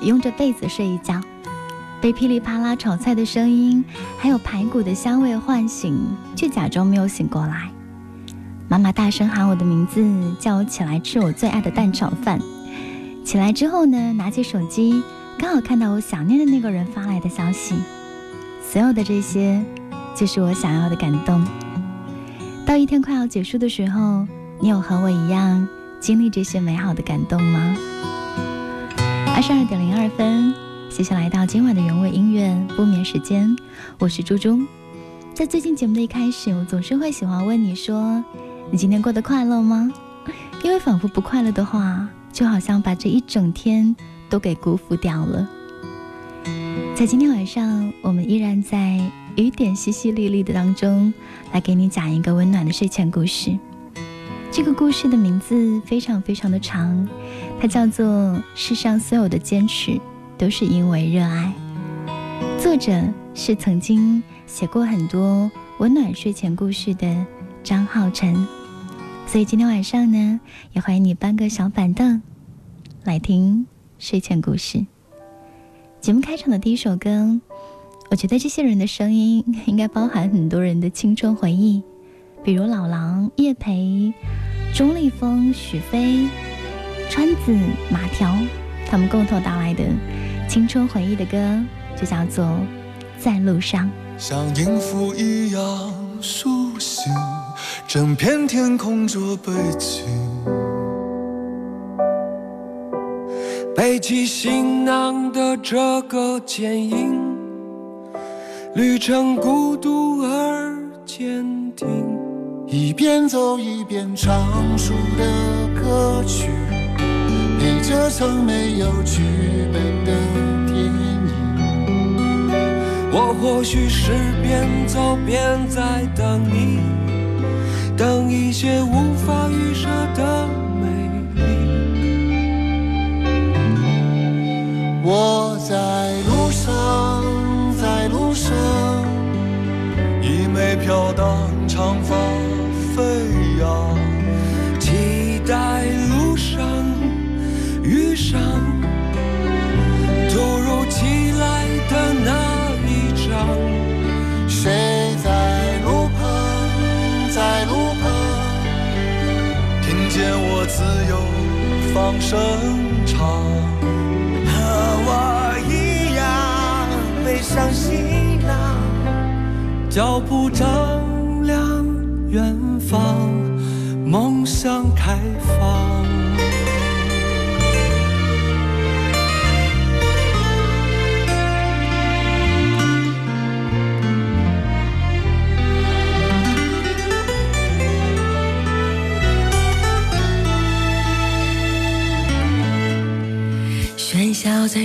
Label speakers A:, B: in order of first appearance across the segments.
A: 拥着被子睡一觉。被噼里啪啦炒菜的声音，还有排骨的香味唤醒，却假装没有醒过来。妈妈大声喊我的名字，叫我起来吃我最爱的蛋炒饭。起来之后呢，拿起手机，刚好看到我想念的那个人发来的消息。所有的这些，就是我想要的感动。到一天快要结束的时候，你有和我一样经历这些美好的感动吗？二十二点零二分。接下来到今晚的原味音乐不眠时间，我是猪猪。在最近节目的一开始，我总是会喜欢问你说：“你今天过得快乐吗？”因为仿佛不快乐的话，就好像把这一整天都给辜负掉了。在今天晚上，我们依然在雨点淅淅沥沥的当中，来给你讲一个温暖的睡前故事。这个故事的名字非常非常的长，它叫做《世上所有的坚持》。都是因为热爱。作者是曾经写过很多温暖睡前故事的张浩辰，所以今天晚上呢，也欢迎你搬个小板凳来听睡前故事。节目开场的第一首歌，我觉得这些人的声音应该包含很多人的青春回忆，比如老狼、叶培、钟立风、许飞、川子、马条，他们共同带来的。青春回忆的歌就叫做《在路上》，
B: 像音符一样苏醒，整片天空做背景，背起行囊的这个剪影，旅程孤独而坚定，一边走一边唱出的歌曲。这场没有剧本的电影，我或许是边走边在等你，等一些无法预设的美丽。我在路上，在路上，一枚飘荡长发飞扬。遇上突如其来的那一场，谁在路旁，在路旁，听见我自由放声唱，和我一样背上行囊，脚步丈量远方，梦想开放。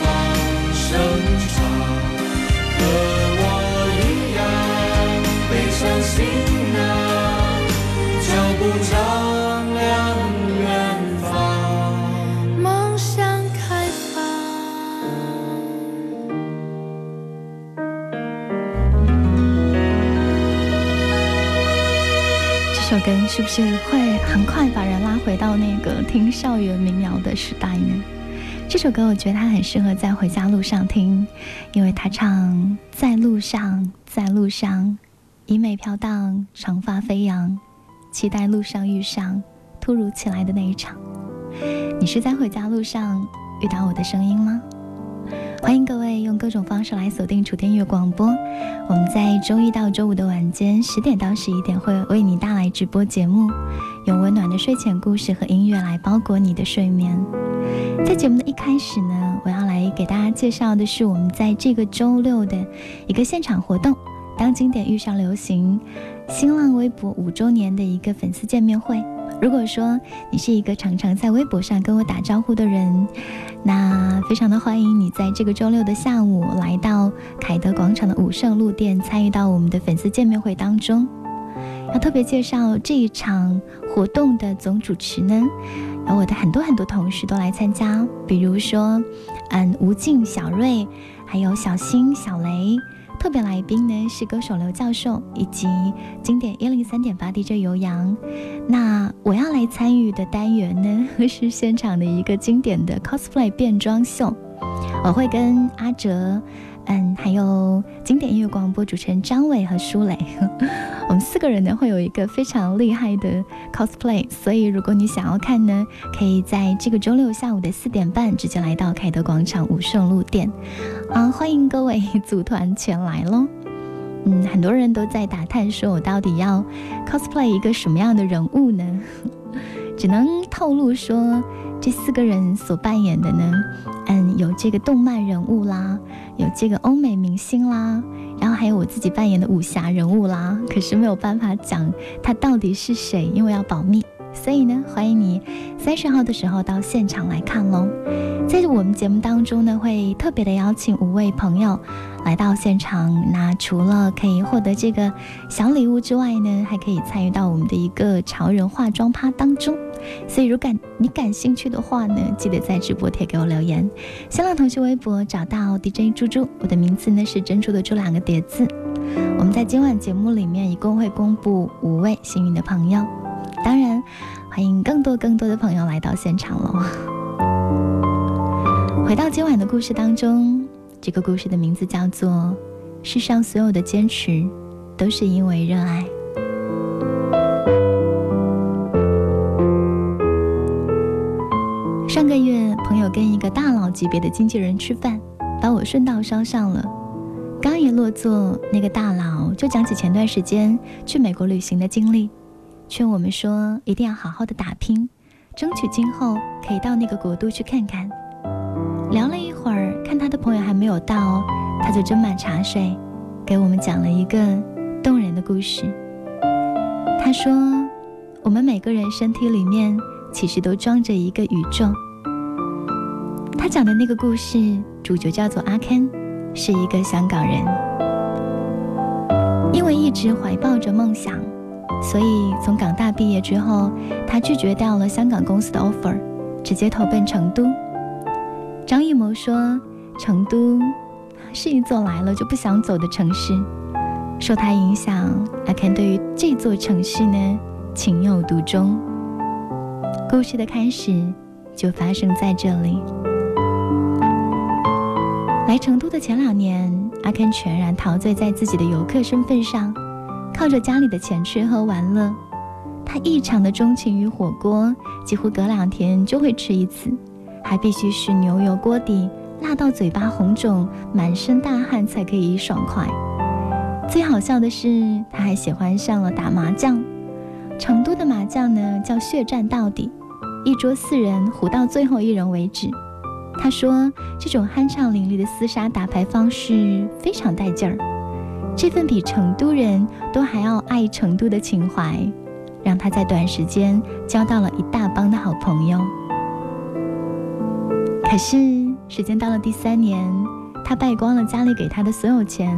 C: 放声唱，和我一样背上行囊，脚步丈量远方。
D: 梦想开放。
A: 这首歌是不是会很快把人拉回到那个听校园民谣的时代呢？这首歌我觉得它很适合在回家路上听，因为它唱在路上，在路上，衣袂飘荡，长发飞扬，期待路上遇上突如其来的那一场。你是在回家路上遇到我的声音吗？欢迎各位用各种方式来锁定楚天乐广播。我们在周一到周五的晚间十点到十一点会为你带来直播节目，用温暖的睡前故事和音乐来包裹你的睡眠。在节目的一开始呢，我要来给大家介绍的是我们在这个周六的一个现场活动——当经典遇上流行，新浪微博五周年的一个粉丝见面会。如果说你是一个常常在微博上跟我打招呼的人，那非常的欢迎你在这个周六的下午来到凯德广场的武圣路店，参与到我们的粉丝见面会当中。要特别介绍这一场活动的总主持呢，有我的很多很多同事都来参加，比如说，嗯，吴静、小瑞，还有小新、小雷。特别来宾呢是歌手刘教授以及经典一零三点八 DJ 游洋。那我要来参与的单元呢 是现场的一个经典的 cosplay 变装秀，我会跟阿哲。嗯，还有经典音乐广播主持人张伟和舒磊，我们四个人呢会有一个非常厉害的 cosplay，所以如果你想要看呢，可以在这个周六下午的四点半直接来到凯德广场武圣路店，啊，欢迎各位组团前来喽。嗯，很多人都在打探，说我到底要 cosplay 一个什么样的人物呢？只能透露说，这四个人所扮演的呢，嗯，有这个动漫人物啦。有这个欧美明星啦，然后还有我自己扮演的武侠人物啦，可是没有办法讲他到底是谁，因为要保密。所以呢，欢迎你三十号的时候到现场来看喽。在我们节目当中呢，会特别的邀请五位朋友来到现场。那除了可以获得这个小礼物之外呢，还可以参与到我们的一个潮人化妆趴当中。所以，如感你感兴趣的话呢，记得在直播贴给我留言。新浪、腾讯微博找到 DJ 猪猪，我的名字呢是珍珠的珠两个叠字。我们在今晚节目里面一共会公布五位幸运的朋友，当然欢迎更多更多的朋友来到现场喽。回到今晚的故事当中，这个故事的名字叫做《世上所有的坚持都是因为热爱》。上个月，朋友跟一个大佬级别的经纪人吃饭，把我顺道捎上了。刚一落座，那个大佬就讲起前段时间去美国旅行的经历，劝我们说一定要好好的打拼，争取今后可以到那个国度去看看。聊了一会儿，看他的朋友还没有到，他就斟满茶水，给我们讲了一个动人的故事。他说，我们每个人身体里面其实都装着一个宇宙。他讲的那个故事主角叫做阿 Ken，是一个香港人。因为一直怀抱着梦想，所以从港大毕业之后，他拒绝掉了香港公司的 offer，直接投奔成都。张艺谋说：“成都是一座来了就不想走的城市。”受他影响，阿 Ken 对于这座城市呢情有独钟。故事的开始就发生在这里。来成都的前两年，阿 Ken 全然陶醉在自己的游客身份上，靠着家里的钱吃喝玩乐。他异常的钟情于火锅，几乎隔两天就会吃一次，还必须是牛油锅底，辣到嘴巴红肿、满身大汗才可以爽快。最好笑的是，他还喜欢上了打麻将。成都的麻将呢，叫血战到底，一桌四人，胡到最后一人为止。他说：“这种酣畅淋漓的厮杀打牌方式非常带劲儿，这份比成都人都还要爱成都的情怀，让他在短时间交到了一大帮的好朋友。可是时间到了第三年，他败光了家里给他的所有钱，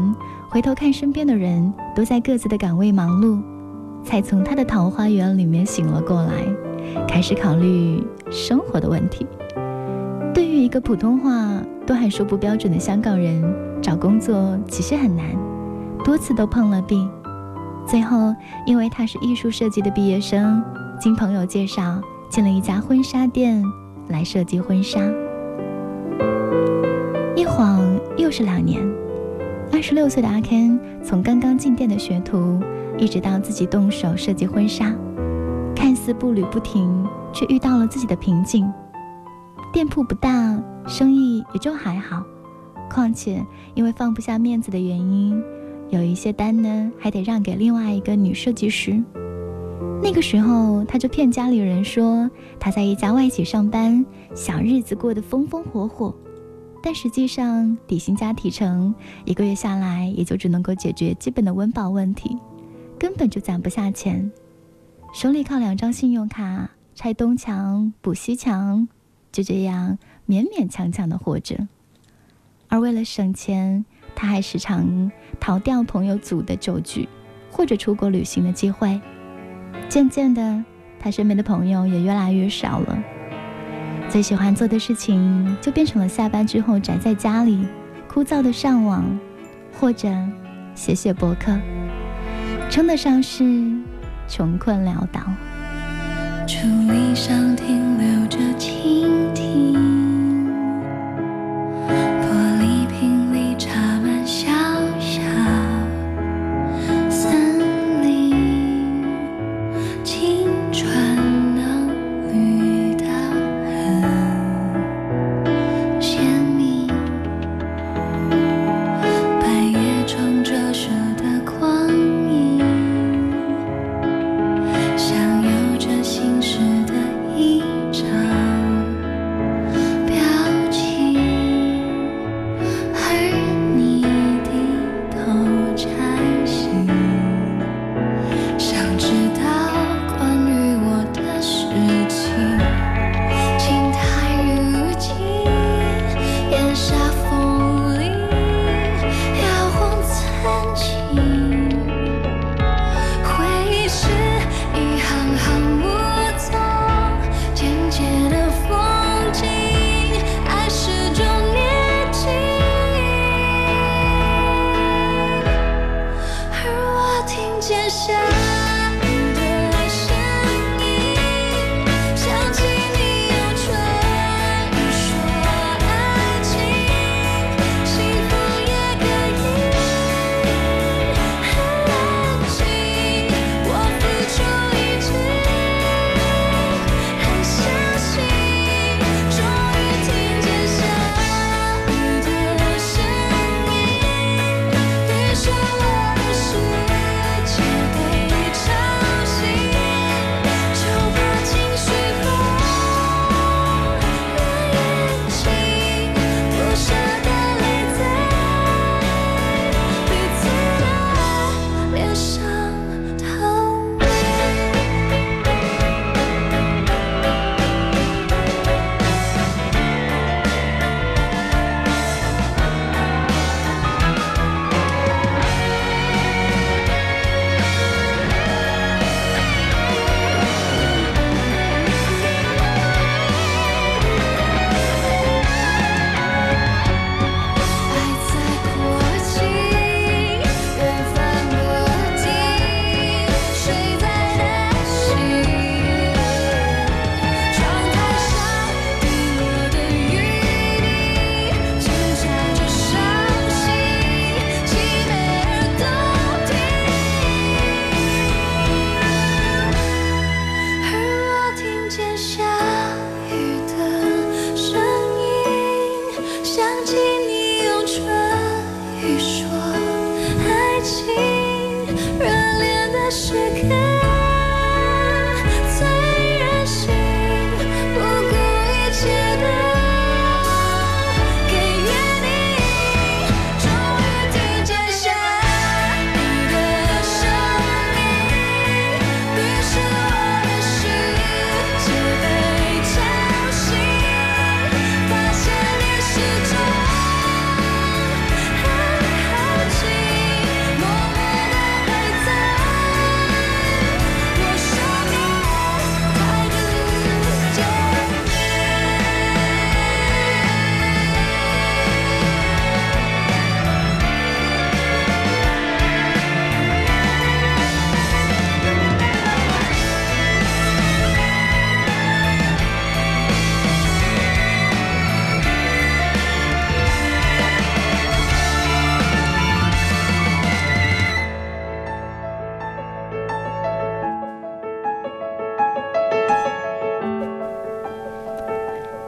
A: 回头看身边的人都在各自的岗位忙碌，才从他的桃花源里面醒了过来，开始考虑生活的问题。对于一个普通话都还说不标准的香港人，找工作其实很难，多次都碰了壁。最后，因为他是艺术设计的毕业生，经朋友介绍进了一家婚纱店来设计婚纱。是两年，二十六岁的阿 Ken 从刚刚进店的学徒，一直到自己动手设计婚纱，看似步履不停，却遇到了自己的瓶颈。店铺不大，生意也就还好，况且因为放不下面子的原因，有一些单呢还得让给另外一个女设计师。那个时候，他就骗家里人说他在一家外企上班，小日子过得风风火火。但实际上，底薪加提成，一个月下来也就只能够解决基本的温饱问题，根本就攒不下钱。手里靠两张信用卡，拆东墙补西墙，就这样勉勉强强的活着。而为了省钱，他还时常逃掉朋友组的酒局，或者出国旅行的机会。渐渐的，他身边的朋友也越来越少了。最喜欢做的事情就变成了下班之后宅在家里，枯燥的上网，或者写写博客，称得上是穷困潦倒。
D: 竹篱上停留着蜻蜓。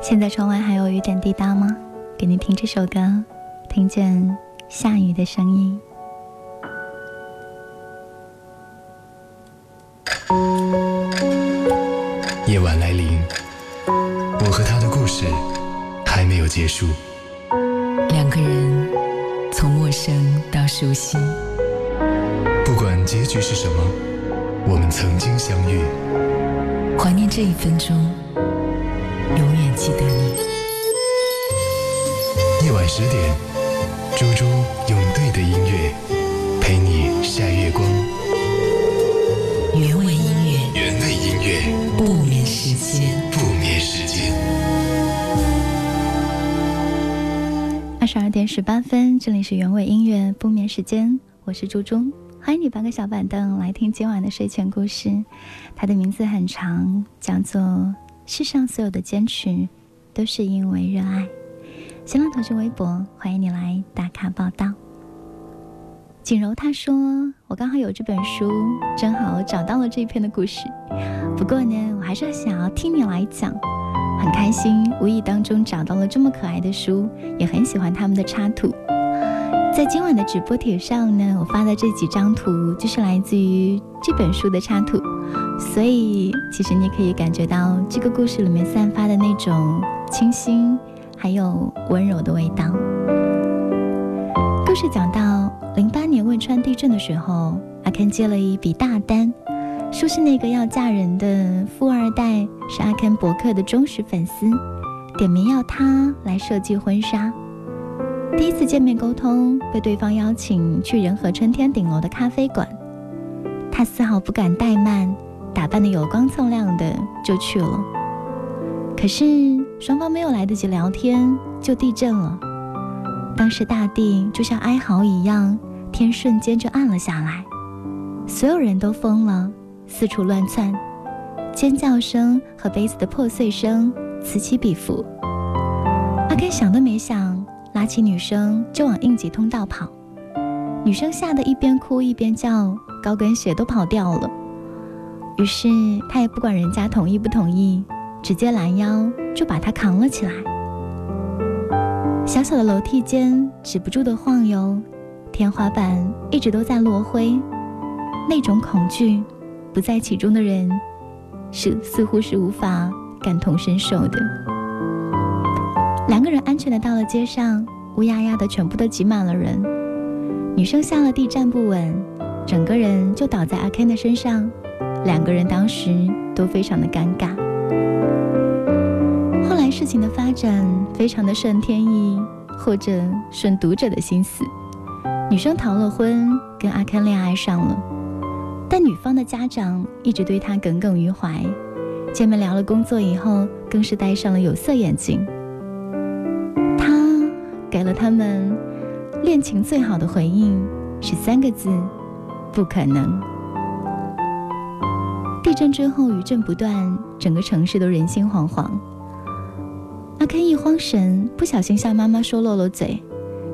A: 现在窗外还有雨点滴答吗？给你听这首歌，听见下雨的声音。
E: 夜晚来临，我和他的故事还没有结束。
F: 两个人从陌生到熟悉，
E: 不管结局是什么，我们曾经相遇。
F: 怀念这一分钟，永远记得你。
E: 夜晚十点，猪猪用对的音乐陪你晒月光。
F: 原味音乐，
E: 原味音乐，
F: 不眠时间。
E: 不眠时间。
A: 二十二点十八分，这里是原味音乐不眠时间，我是猪猪，欢迎你搬个小板凳来听今晚的睡前故事。它的名字很长，叫做《世上所有的坚持都是因为热爱》。新浪腾讯微博，欢迎你来打卡报道。锦柔她说：“我刚好有这本书，正好找到了这一篇的故事。不过呢，我还是想要听你来讲。很开心，无意当中找到了这么可爱的书，也很喜欢他们的插图。在今晚的直播帖上呢，我发的这几张图就是来自于这本书的插图，所以其实你可以感觉到这个故事里面散发的那种清新，还有温柔的味道。故事讲到零八年汶川地震的时候，阿肯接了一笔大单。说是那个要嫁人的富二代，是阿 Ken 博客的忠实粉丝，点名要他来设计婚纱。第一次见面沟通，被对方邀请去仁和春天顶楼的咖啡馆，他丝毫不敢怠慢，打扮的有光锃亮的就去了。可是双方没有来得及聊天，就地震了。当时大地就像哀嚎一样，天瞬间就暗了下来，所有人都疯了。四处乱窜，尖叫声和杯子的破碎声此起彼伏。阿甘想都没想，拉起女生就往应急通道跑。女生吓得一边哭一边叫，高跟鞋都跑掉了。于是他也不管人家同意不同意，直接拦腰就把她扛了起来。小小的楼梯间止不住的晃悠，天花板一直都在落灰，那种恐惧。不在其中的人，是似乎是无法感同身受的。两个人安全的到了街上，乌压压的全部都挤满了人。女生下了地站不稳，整个人就倒在阿 Ken 的身上。两个人当时都非常的尴尬。后来事情的发展非常的顺天意，或者顺读者的心思，女生逃了婚，跟阿 Ken 恋爱上了。但女方的家长一直对她耿耿于怀，见面聊了工作以后，更是戴上了有色眼镜。给了他们恋情最好的回应是三个字：不可能。地震之后余震不断，整个城市都人心惶惶。阿 Ken 一慌神，不小心向妈妈说漏了嘴，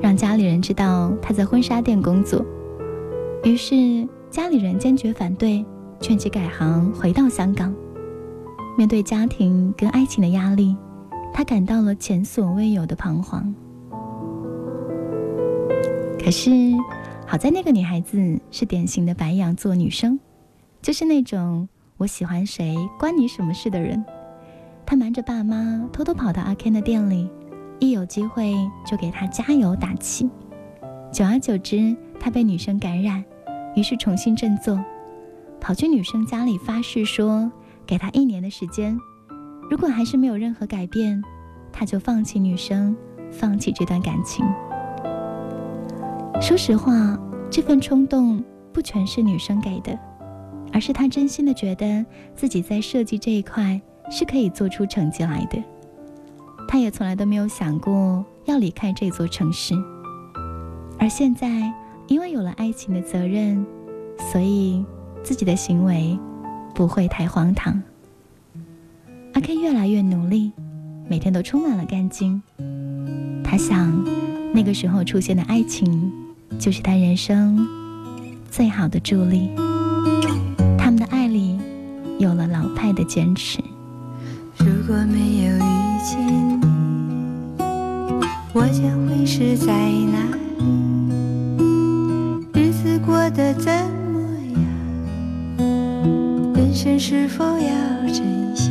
A: 让家里人知道他在婚纱店工作，于是。家里人坚决反对，劝其改行回到香港。面对家庭跟爱情的压力，他感到了前所未有的彷徨。可是，好在那个女孩子是典型的白羊座女生，就是那种我喜欢谁关你什么事的人。她瞒着爸妈，偷偷跑到阿 Ken 的店里，一有机会就给他加油打气。久而久之，他被女生感染。于是重新振作，跑去女生家里发誓说，给她一年的时间，如果还是没有任何改变，他就放弃女生，放弃这段感情。说实话，这份冲动不全是女生给的，而是他真心的觉得自己在设计这一块是可以做出成绩来的。他也从来都没有想过要离开这座城市，而现在。因为有了爱情的责任，所以自己的行为不会太荒唐。阿 K 越来越努力，每天都充满了干劲。他想，那个时候出现的爱情，就是他人生最好的助力。他们的爱里有了老派的坚持。
D: 如果没有遇见你。
G: 我将会是在哪里？日子过得怎么样？人生是否要珍惜？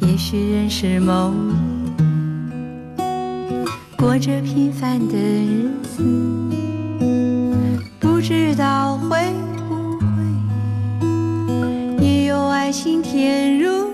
G: 也许认识某日过着平凡的日子，不知道会不会也有爱情甜如。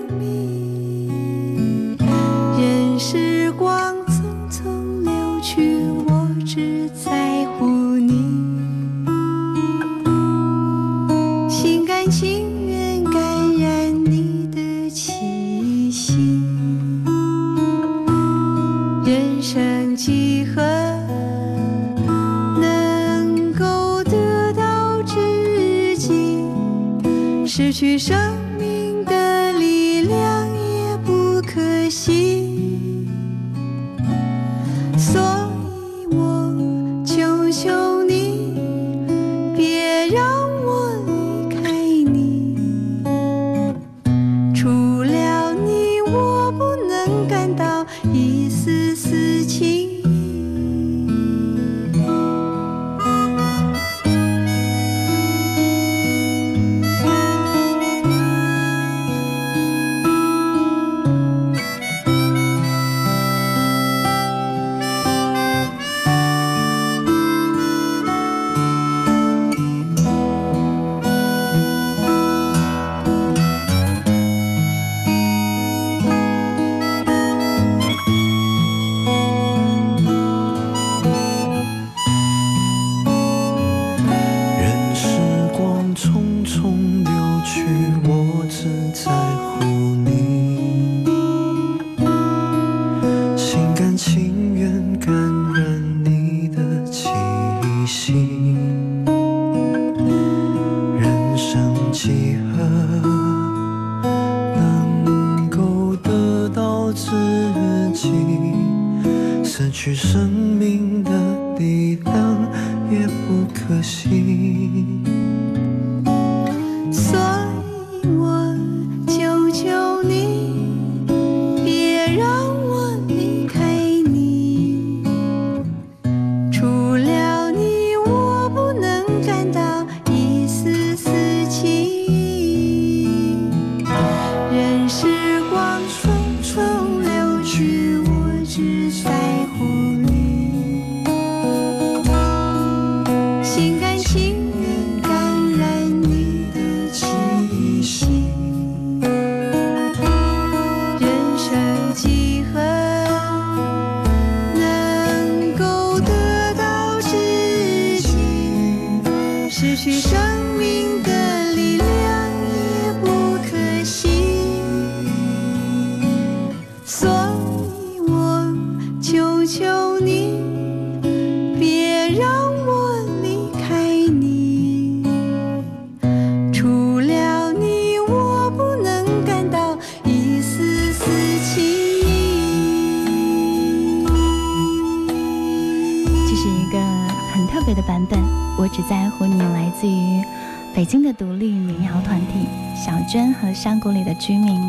G: 小娟和
A: 山谷里的居民，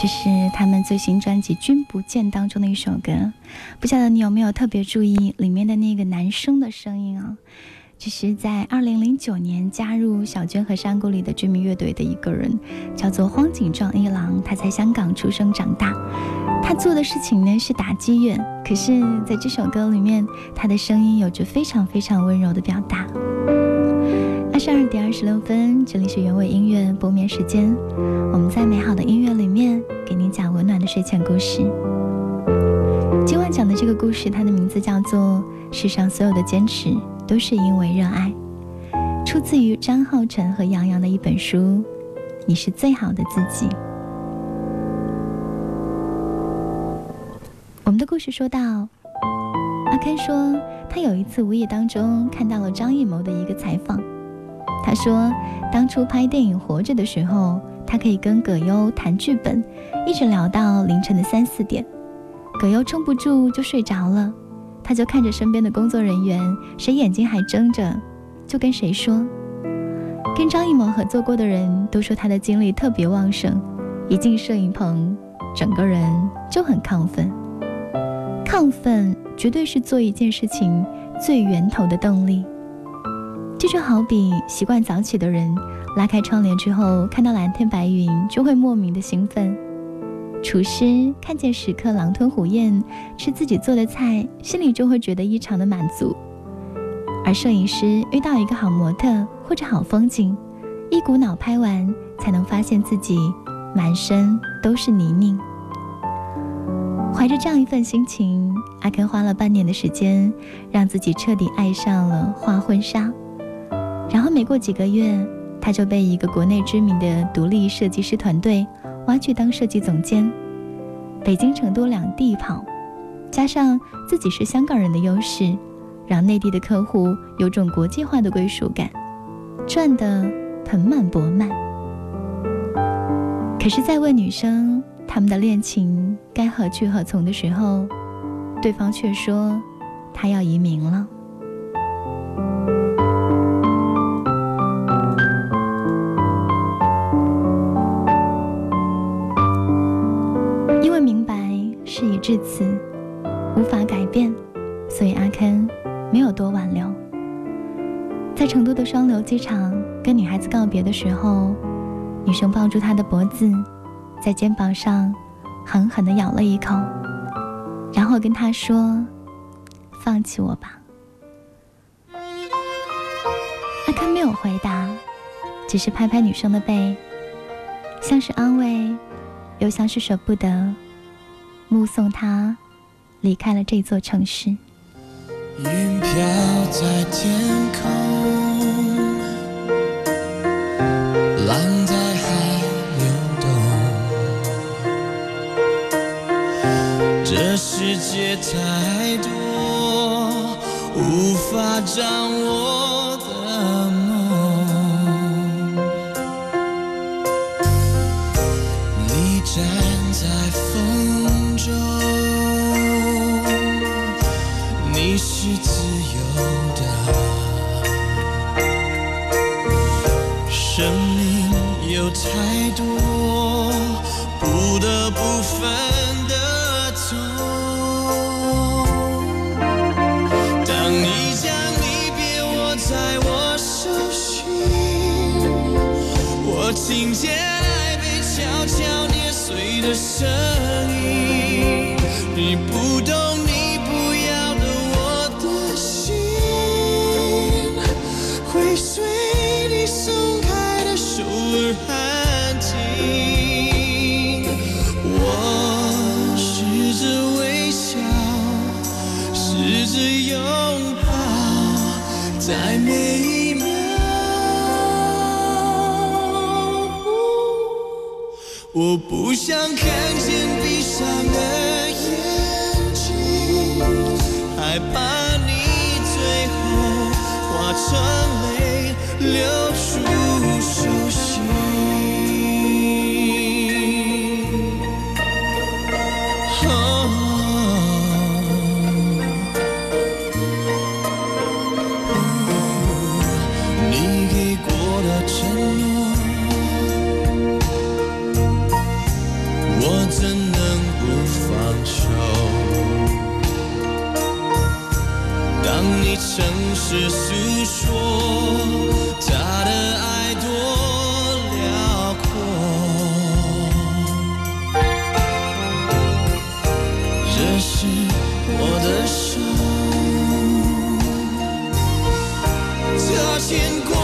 A: 这是他们最新专辑《君不见》当中的一首歌。不晓得你有没有特别注意里面的那个男生的声音啊？这是在二零零九年加入小娟和山谷里的居民乐队的一个人，叫做荒井壮一郎。他在香港出生长大，他做的事情呢是打击乐，可是在这首歌里面，他的声音有着非常非常温柔的表达。二十二点二十六分，这里是原味音乐不眠时间。我们在美好的音乐里面给您讲温暖的睡前故事。今晚讲的这个故事，它的名字叫做《世上所有的坚持都是因为热爱》，出自于张浩晨和杨洋的一本书《你是最好的自己》。我们的故事说到，阿 k 说他有一次无意当中看到了张艺谋的一个采访。他说，当初拍电影《活着》的时候，他可以跟葛优谈剧本，一直聊到凌晨的三四点，葛优撑不住就睡着了，他就看着身边的工作人员，谁眼睛还睁着，就跟谁说。跟张艺谋合作过的人都说他的精力特别旺盛，一进摄影棚，整个人就很亢奋。亢奋绝对是做一件事情最源头的动力。这就好比习惯早起的人，拉开窗帘之后看到蓝天白云就会莫名的兴奋；厨师看见食客狼吞虎咽吃自己做的菜，心里就会觉得异常的满足；而摄影师遇到一个好模特或者好风景，一股脑拍完才能发现自己满身都是泥泞。怀着这样一份心情，阿根花了半年的时间，让自己彻底爱上了画婚纱。然后没过几个月，他就被一个国内知名的独立设计师团队挖去当设计总监。北京、成都两地跑，加上自己是香港人的优势，让内地的客户有种国际化的归属感，赚得盆满钵满。可是，在问女生他们的恋情该何去何从的时候，对方却说他要移民了。事已至此，无法改变，所以阿肯没有多挽留。在成都的双流机场跟女孩子告别的时候，女生抱住他的脖子，在肩膀上狠狠地咬了一口，然后跟他说：“放弃我吧。”阿肯没有回答，只是拍拍女生的背，像是安慰，又像是舍不得。目送他离开了这座城市。
C: 云飘在天空，浪在海流动。这世界太多无法掌握的梦，你站在风。你是自由的，生命有太多不得不分的痛。当你将离别握在我手心，我听见爱被悄悄捏碎的声音。想看见闭上的眼睛，害怕你最后化成这是我的手，擦肩过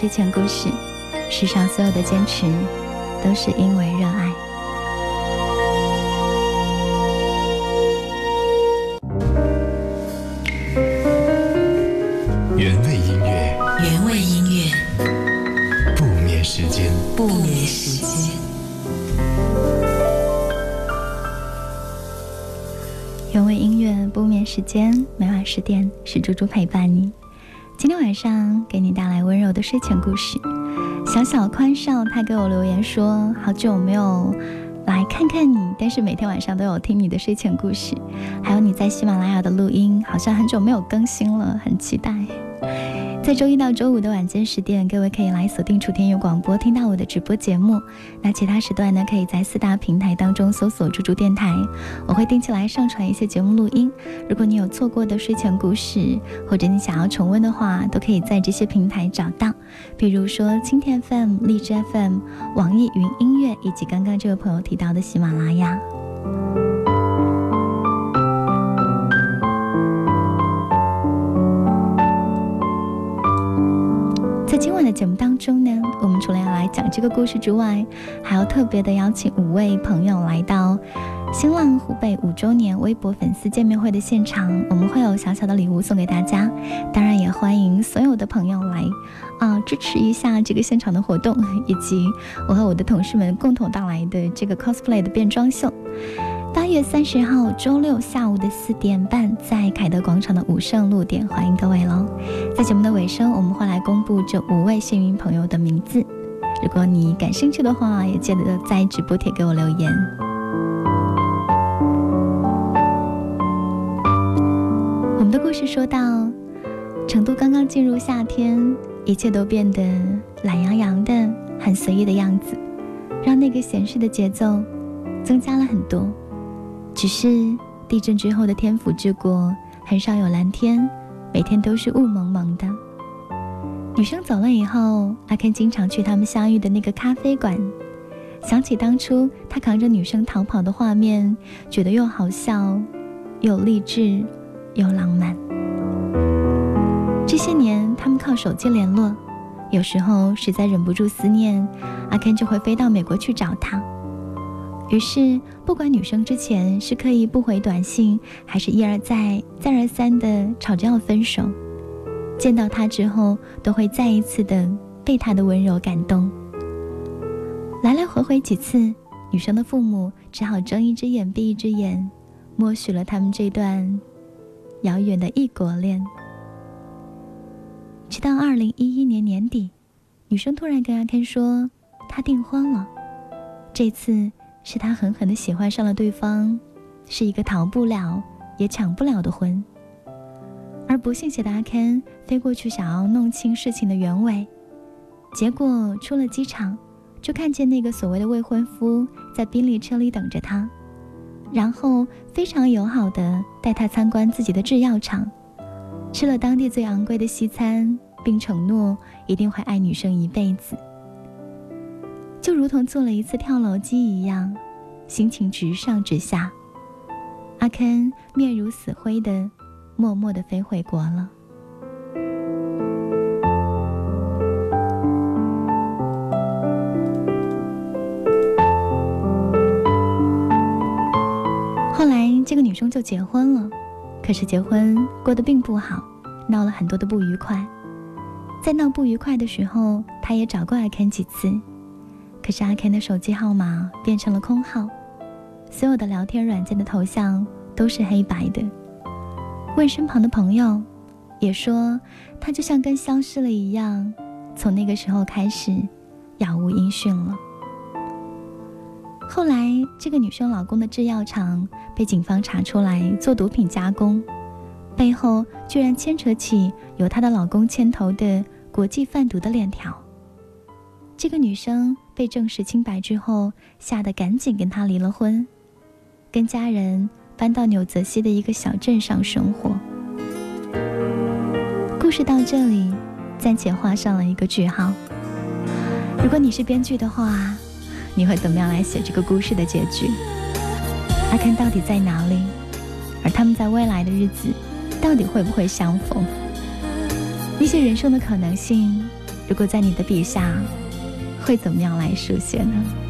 A: 睡前故事。世上所有的坚持，都是因为热爱。
E: 原味音乐，
F: 原味音乐，
E: 不眠时间。
F: 不眠时间。
A: 原味音乐不眠时间，每晚十点是猪猪陪伴你。晚上给你带来温柔的睡前故事。小小宽少他给我留言说，好久没有来看看你，但是每天晚上都有听你的睡前故事，还有你在喜马拉雅的录音，好像很久没有更新了，很期待。在周一到周五的晚间十点，各位可以来锁定楚天佑广播，听到我的直播节目。那其他时段呢，可以在四大平台当中搜索“猪猪电台”，我会定期来上传一些节目录音。如果你有错过的睡前故事，或者你想要重温的话，都可以在这些平台找到，比如说蜻蜓 FM、荔枝 FM、网易云音乐，以及刚刚这位朋友提到的喜马拉雅。今晚的节目当中呢，我们除了要来讲这个故事之外，还要特别的邀请五位朋友来到新浪湖北五周年微博粉丝见面会的现场，我们会有小小的礼物送给大家，当然也欢迎所有的朋友来啊支持一下这个现场的活动，以及我和我的同事们共同带来的这个 cosplay 的变装秀。八月三十号周六下午的四点半，在凯德广场的武圣路店，欢迎各位喽！在节目的尾声，我们会来公布这五位幸运朋友的名字。如果你感兴趣的话，也记得在直播贴给我留言。我们的故事说到，成都刚刚进入夏天，一切都变得懒洋洋的，很随意的样子，让那个闲适的节奏增加了很多。只是地震之后的天府之国很少有蓝天，每天都是雾蒙蒙的。女生走了以后，阿 Ken 经常去他们相遇的那个咖啡馆，想起当初他扛着女生逃跑的画面，觉得又好笑，又励志，又浪漫。这些年，他们靠手机联络，有时候实在忍不住思念，阿 Ken 就会飞到美国去找她。于是，不管女生之前是刻意不回短信，还是一而再、再而三的吵着要分手，见到他之后，都会再一次的被他的温柔感动。来来回回几次，女生的父母只好睁一只眼闭一只眼，默许了他们这段遥远的异国恋。直到二零一一年年底，女生突然跟阿 Ken 说，她订婚了，这次。是他狠狠的喜欢上了对方，是一个逃不了也抢不了的婚。而不信邪的阿 Ken 飞过去想要弄清事情的原委，结果出了机场，就看见那个所谓的未婚夫在宾利车里等着他，然后非常友好的带他参观自己的制药厂，吃了当地最昂贵的西餐，并承诺一定会爱女生一辈子。就如同做了一次跳楼机一样，心情直上直下。阿 Ken 面如死灰的，默默的飞回国了。后来这个女生就结婚了，可是结婚过得并不好，闹了很多的不愉快。在闹不愉快的时候，她也找过阿 Ken 几次。可是阿 Ken 的手机号码变成了空号，所有的聊天软件的头像都是黑白的。问身旁的朋友，也说他就像跟消失了一样，从那个时候开始，杳无音讯了。后来，这个女生老公的制药厂被警方查出来做毒品加工，背后居然牵扯起由她的老公牵头的国际贩毒的链条。这个女生被证实清白之后，吓得赶紧跟他离了婚，跟家人搬到纽泽西的一个小镇上生活。故事到这里，暂且画上了一个句号。如果你是编剧的话，你会怎么样来写这个故事的结局？阿肯到底在哪里？而他们在未来的日子，到底会不会相逢？
D: 那些人生的可能性，如果在你的笔下，会怎么样来书写呢？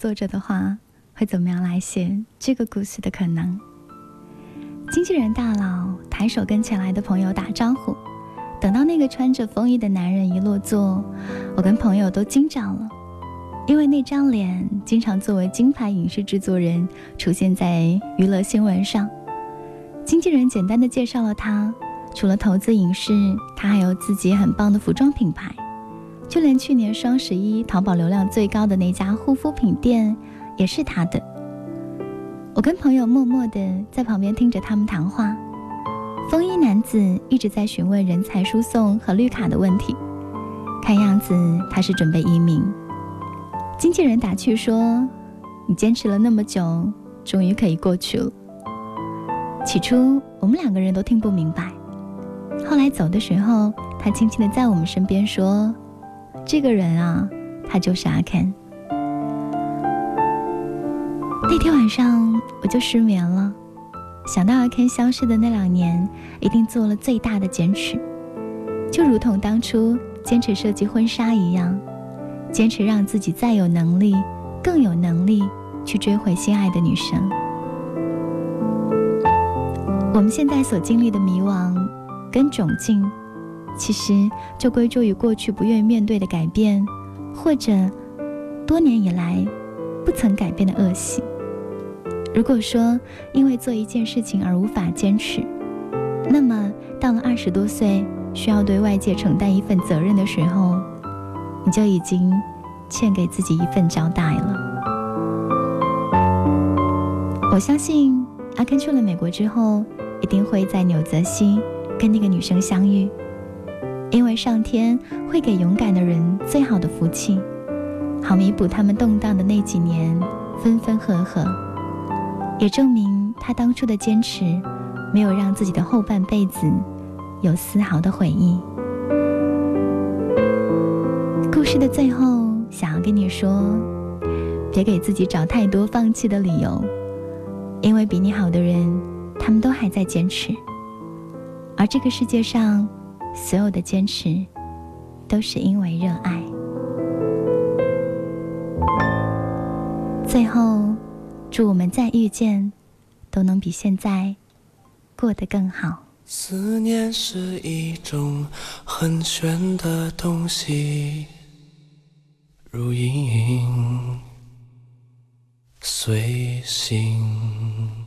D: 作者的话，会怎么样来写这个故事的可能？经纪人大佬抬手跟前来的朋友打招呼，等到那个穿着风衣的男人一落座，我跟朋友都惊着了，因为那张脸经常作为金牌影视制作人出现在娱乐新闻上。经纪人简单的介绍了他，除了投资影视，他还有自己很棒的服装品牌。就连去年双十一淘宝流量最高的那家护肤品店，也是他的。我跟朋友默默的在旁边听着他们谈话。风衣男子一直在询问人才输送和绿卡的问题，看样子他是准备移民。经纪人打趣说：“你坚持了那么久，终于可以过去了。”起初我们两个人都听不明白，后来走的时候，他轻轻的在我们身边说。这个人啊，他就是阿 Ken。那天晚上我就失眠了，
A: 想到阿 Ken 消失的那两年，一定做了最大的坚持，就如同当初坚持设计婚纱一样，坚持让自己再有能力、更有能力去追回心爱的女生。我们现在所经历的迷惘跟窘境，其实就归咎于过去不愿意面对的改变，或者多年以来不曾改变的恶习。如果说因为做一件事情而无法坚持，那么到了二十多岁需要对外界承担一份责任的时候，你就已经欠给自己一份交代了。我相信阿根去了美国之后，一定会在纽泽西跟那个女生相遇，因为上天会给勇敢的人最好的福气，好弥补他们动荡的那几年分分合合。也证明他当初的坚持，没有让自己的后半辈子有丝毫的悔意。故事的最后，想要跟你说，别给自己找太多放弃的理由，因为比你好的人，他们都还在坚持。而这个世界上，所有的坚持，都是因为热爱。最后。祝我们再遇见，都能比现在过得更好。
C: 思念是一种很玄的东西，如影随形，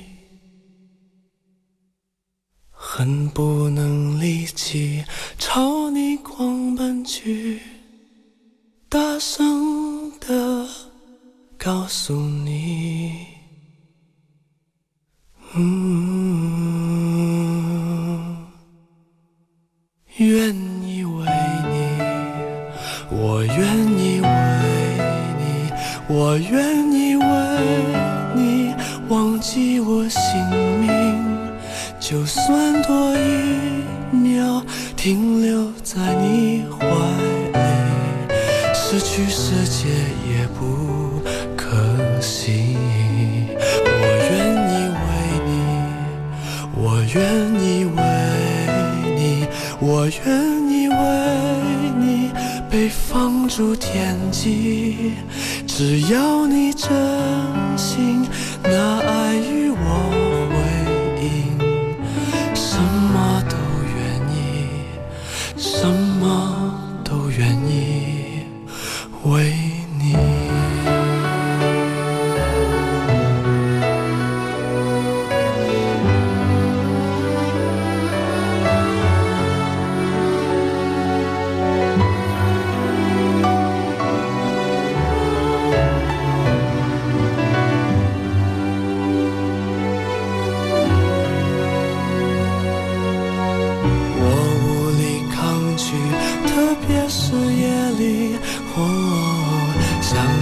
C: 恨不能立即朝你狂奔去，大声的告诉你。停留在你怀里，失去世界也不可惜。我愿意为你，我愿意为你被放逐天际，只要你真心拿爱哦哦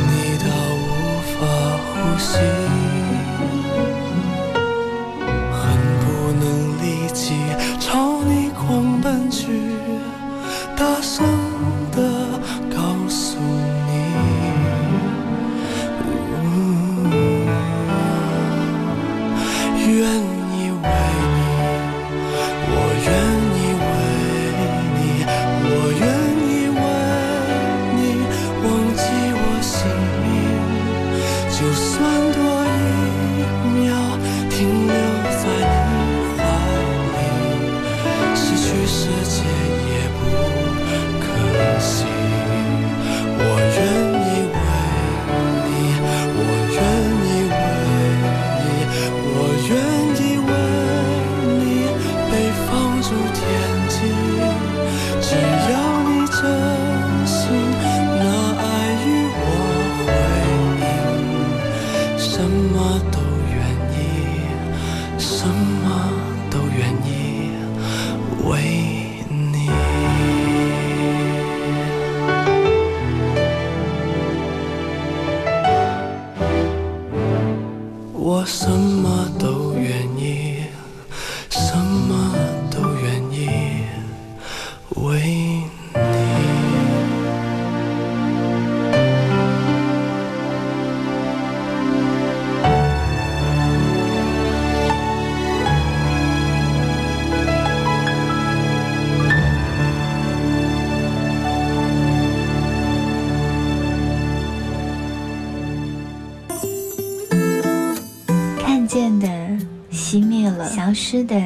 A: 看见的熄灭了，消失的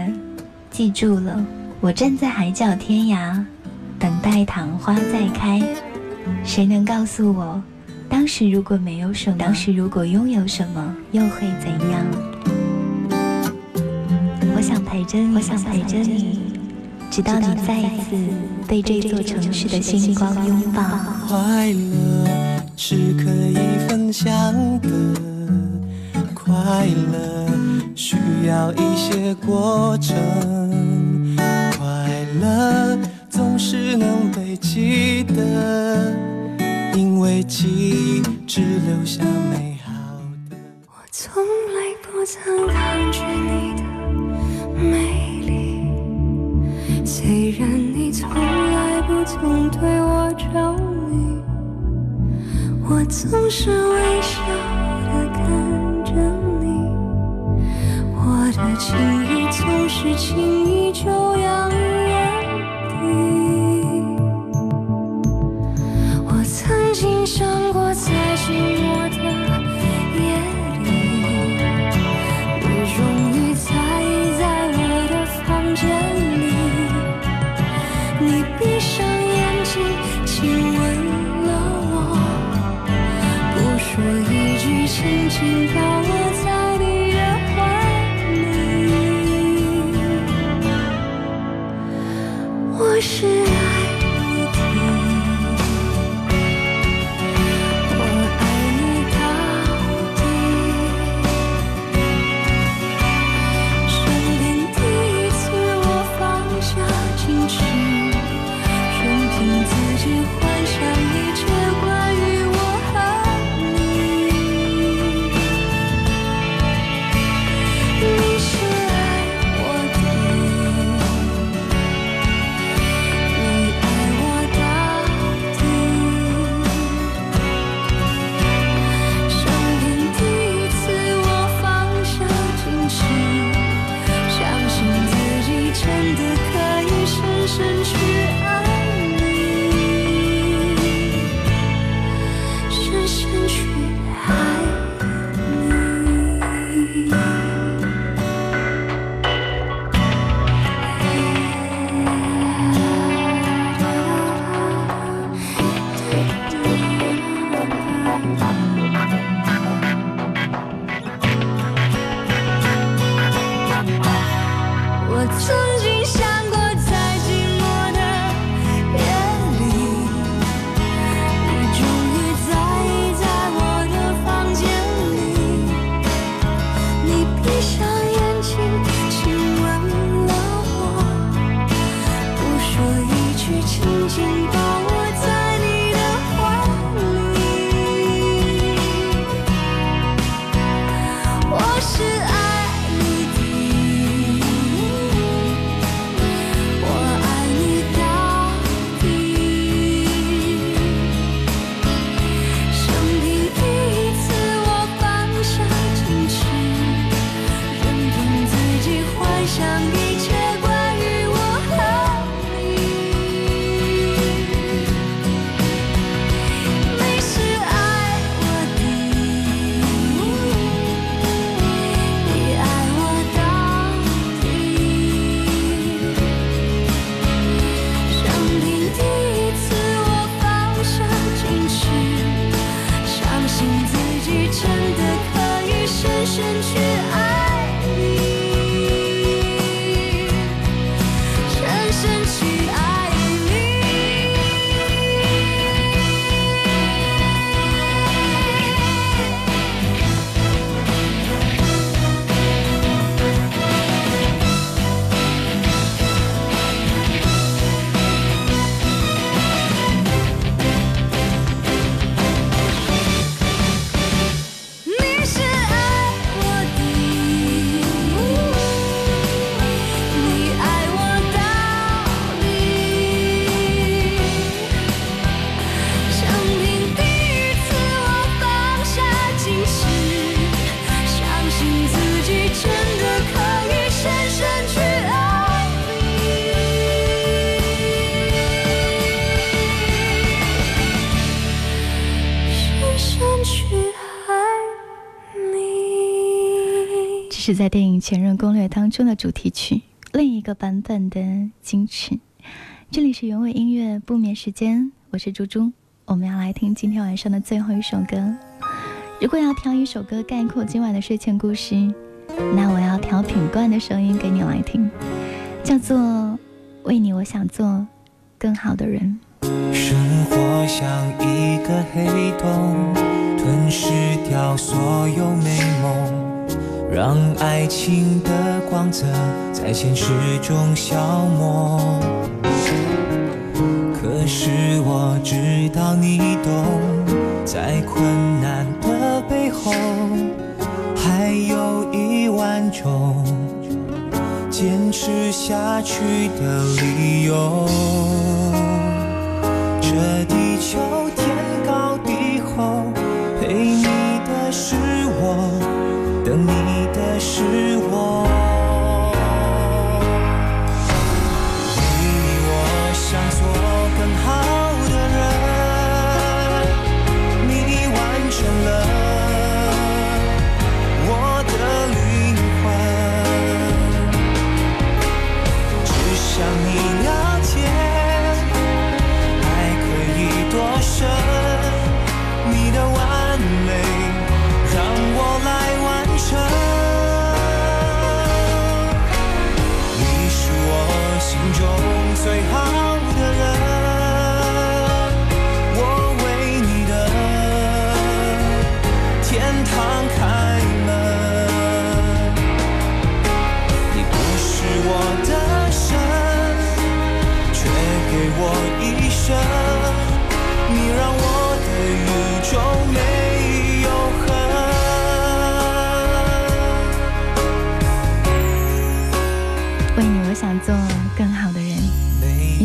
A: 记住了。我站在海角天涯，等待昙花再开。谁能告诉我，当时如果没有什么，当时如果拥有什么，又会怎样？我想陪着你，我想陪着你，直到你再一次被这座城市的星光拥抱。
C: 快乐是可以分享的，快乐需要一些过程，快乐总是能被记得，因为记忆只留下美好的。
D: 我从来不曾抗拒你的美丽，虽然你从来不曾对我着迷，我总是微笑这记忆总是轻易就洋眼底。我曾经想过，在寂在
A: 电影《前任攻略》当中的主题曲，另一个版本的《矜持》。这里是原味音乐不眠时间，我是猪猪，我们要来听今天晚上的最后一首歌。如果要挑一首歌概括今晚的睡前故事，那我要挑品冠的声音给你来听，叫做《为你我想做更好的人》。
H: 生活像一个黑洞，吞噬掉所有美梦，让爱情的光泽在现实中消磨。可是我知道你懂，在困难的背后，还有一万种坚持下去的理由。这地球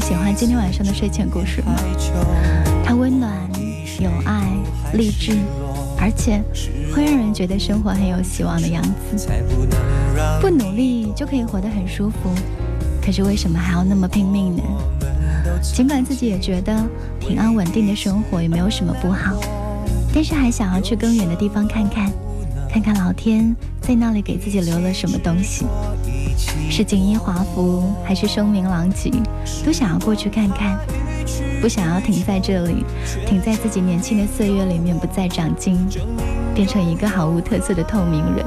A: 喜欢今天晚上的睡前故事吗？它温暖、有爱、励志，而且会让人觉得生活很有希望的样子。不努力就可以活得很舒服，可是为什么还要那么拼命呢？尽管自己也觉得平安稳定的生活也没有什么不好，但是还想要去更远的地方看看，看看老天在那里给自己留了什么东西，是锦衣华服还是声名狼藉，都想要过去看看，不想要停在这里，停在自己年轻的岁月里面不再长进，变成一个毫无特色的透明人。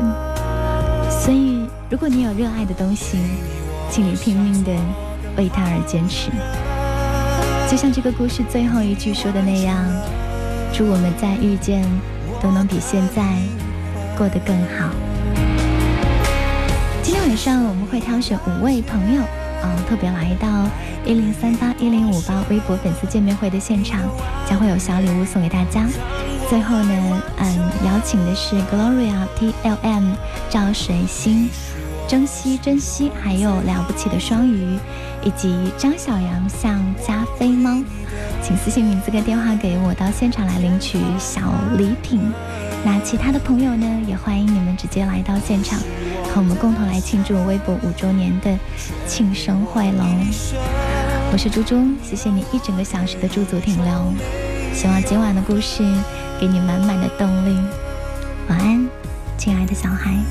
A: 所以，如果你有热爱的东西，请你拼命的为它而坚持。就像这个故事最后一句说的那样，祝我们在遇见都能比现在过得更好。今天晚上我们会挑选五位朋友，嗯，特别来到一零三八一零五八微博粉丝见面会的现场，将会有小礼物送给大家。最后呢，嗯，邀请的是 Gloria T L M 赵水星。珍惜，珍惜，还有了不起的双鱼，以及张小杨向加菲猫，请私信名字跟电话给我，到现场来领取小礼品。那其他的朋友呢，也欢迎你们直接来到现场，和我们共同来庆祝微博五周年的庆生会喽！我是猪猪，谢谢你一整个小时的驻足停留，希望今晚的故事给你满满的动力。晚安，亲爱的小孩。